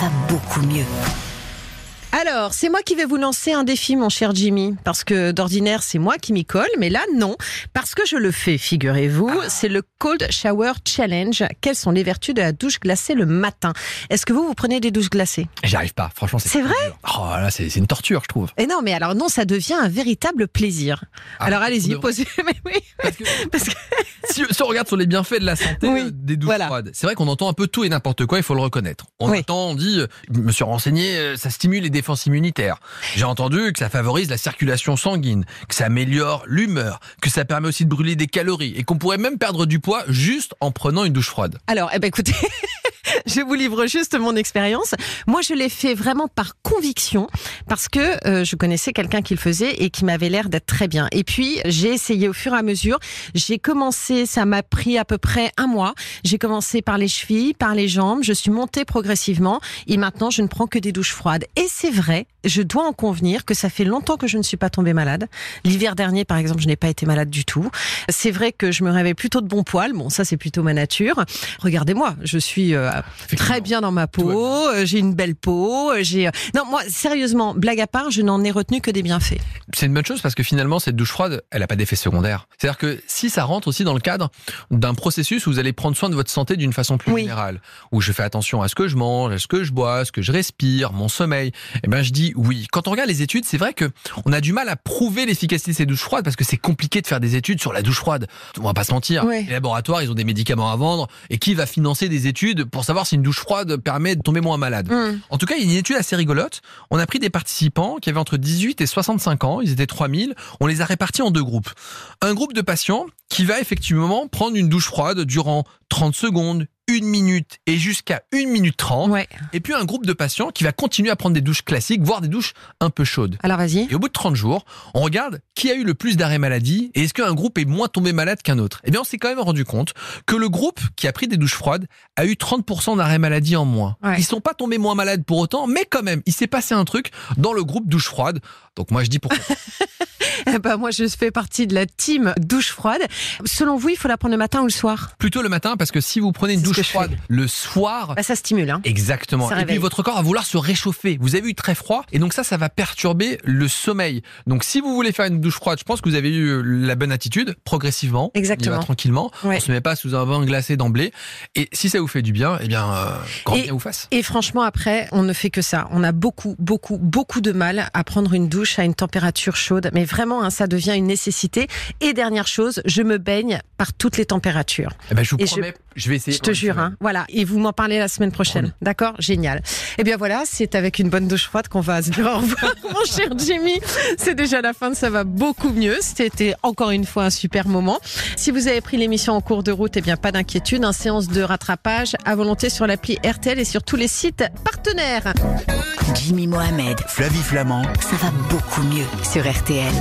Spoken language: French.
va beaucoup mieux. Alors, c'est moi qui vais vous lancer un défi, mon cher Jimmy, parce que d'ordinaire, c'est moi qui m'y colle, mais là, non, parce que je le fais, figurez-vous. C'est le Cold Shower Challenge. Quelles sont les vertus de la douche glacée le matin? Est-ce que vous, vous prenez des douches glacées? J'y arrive pas, franchement. C'est vrai? dur. Oh là, c'est c'est une torture, je trouve. Et non, mais alors non, ça devient un véritable plaisir. Ah, alors allez-y, posez. Mais oui, Parce que parce que si, si on regarde sur les bienfaits de la santé Oui, euh, des douches voilà. froides, c'est vrai qu'on entend un peu tout et n'importe quoi, il faut le reconnaître. On Oui. entend, on dit, euh, je me suis renseigné, euh, ça stimule les défenses immunitaires. J'ai entendu que ça favorise la circulation sanguine, que ça améliore l'humeur, que ça permet aussi de brûler des calories et qu'on pourrait même perdre du poids juste en prenant une douche froide. Alors, eh ben écoutez, je vous livre juste mon expérience. Moi, je l'ai fait vraiment par conviction parce que euh, je connaissais quelqu'un qui le faisait et qui m'avait l'air d'être très bien. Et puis, j'ai essayé au fur et à mesure. J'ai commencé, ça m'a pris à peu près un mois. J'ai commencé par les chevilles, par les jambes. Je suis montée progressivement et maintenant, je ne prends que des douches froides. Et c'est vrai, je dois en convenir que ça fait longtemps que je ne suis pas tombée malade. L'hiver dernier, par exemple, je n'ai pas été malade du tout. C'est vrai que je me réveille plutôt de bon poil. Bon, ça, c'est plutôt ma nature. Regardez-moi, je suis euh, très bien dans ma peau, euh, j'ai une belle peau, euh, j'ai euh, Non, moi sérieusement, blague à part, je n'en ai retenu que des bienfaits. C'est une bonne chose parce que finalement, cette douche froide, elle n'a pas d'effet secondaire. C'est-à-dire que si ça rentre aussi dans le cadre d'un processus où vous allez prendre soin de votre santé d'une façon plus Oui. générale, où je fais attention à ce que je mange, à ce que je bois, à ce que je respire, mon sommeil, eh ben je dis oui. Quand on regarde les études, c'est vrai que on a du mal à prouver l'efficacité de ces douches froides parce que c'est compliqué de faire des études sur la douche froide. On va pas se mentir. Les laboratoires, ils ont des médicaments à vendre et qui va financer des études pour savoir si une douche froide permet de tomber moins malade. En tout cas, il y a une étude assez rigolote. On a pris des participants qui avaient entre 18 et 65 ans. Ils étaient 3000. On les a répartis en deux groupes. Un groupe de patients qui va effectivement prendre une douche froide durant 30 secondes, une minute et jusqu'à une minute 30. Ouais. Et puis un groupe de patients qui va continuer à prendre des douches classiques, voire des douches un peu chaudes. Alors vas-y. Et au bout de 30 jours, on regarde qui a eu le plus d'arrêts maladie et est-ce qu'un groupe est moins tombé malade qu'un autre? Eh bien, on s'est quand même rendu compte que le groupe qui a pris des douches froides a eu 30% d'arrêts maladie en moins. Ouais. Ils sont pas tombés moins malades pour autant, mais quand même, il s'est passé un truc dans le groupe douche froide. Donc moi, je dis pourquoi. Eh ben, moi, je fais partie de la team douche froide. Selon vous, il faut la prendre le matin ou le soir? Plutôt le matin, parce que si vous prenez une douche froide le soir, bah, Ça stimule, hein. Exactement. Ça et puis votre corps va vouloir se réchauffer. Vous avez eu très froid et donc ça, ça va perturber le sommeil. Donc si vous voulez faire une douche froide, je pense que vous avez eu la bonne attitude, progressivement. Exactement. Va tranquillement. Ouais. On se met pas sous un vin glacé d'emblée. Et si ça vous fait du bien, eh bien, euh, grand Et- bien vous fasse. Et franchement, après, on ne fait que ça. On a beaucoup, beaucoup, beaucoup de mal à prendre une douche à une température chaude. Mais vraiment, hein, ça devient une nécessité. Et dernière chose, je me baigne par toutes les températures. Eh ben, je vous Et promets, je, vais essayer. Je te une jure, hein. Voilà. Et vous m'en parlez la semaine prochaine. D'accord? Génial. Eh bien voilà, c'est avec une bonne douche froide qu'on va se dire au revoir, mon cher Jimmy. C'est déjà la fin, ça va beaucoup mieux. C'était encore une fois un super moment. Si vous avez pris l'émission en cours de route, eh bien pas d'inquiétude. Un séance de rattrapage à volonté sur l'appli RTL et sur tous les sites partenaires. Jimmy Mohamed, Flavie Flamand. ça va beaucoup mieux sur RTL.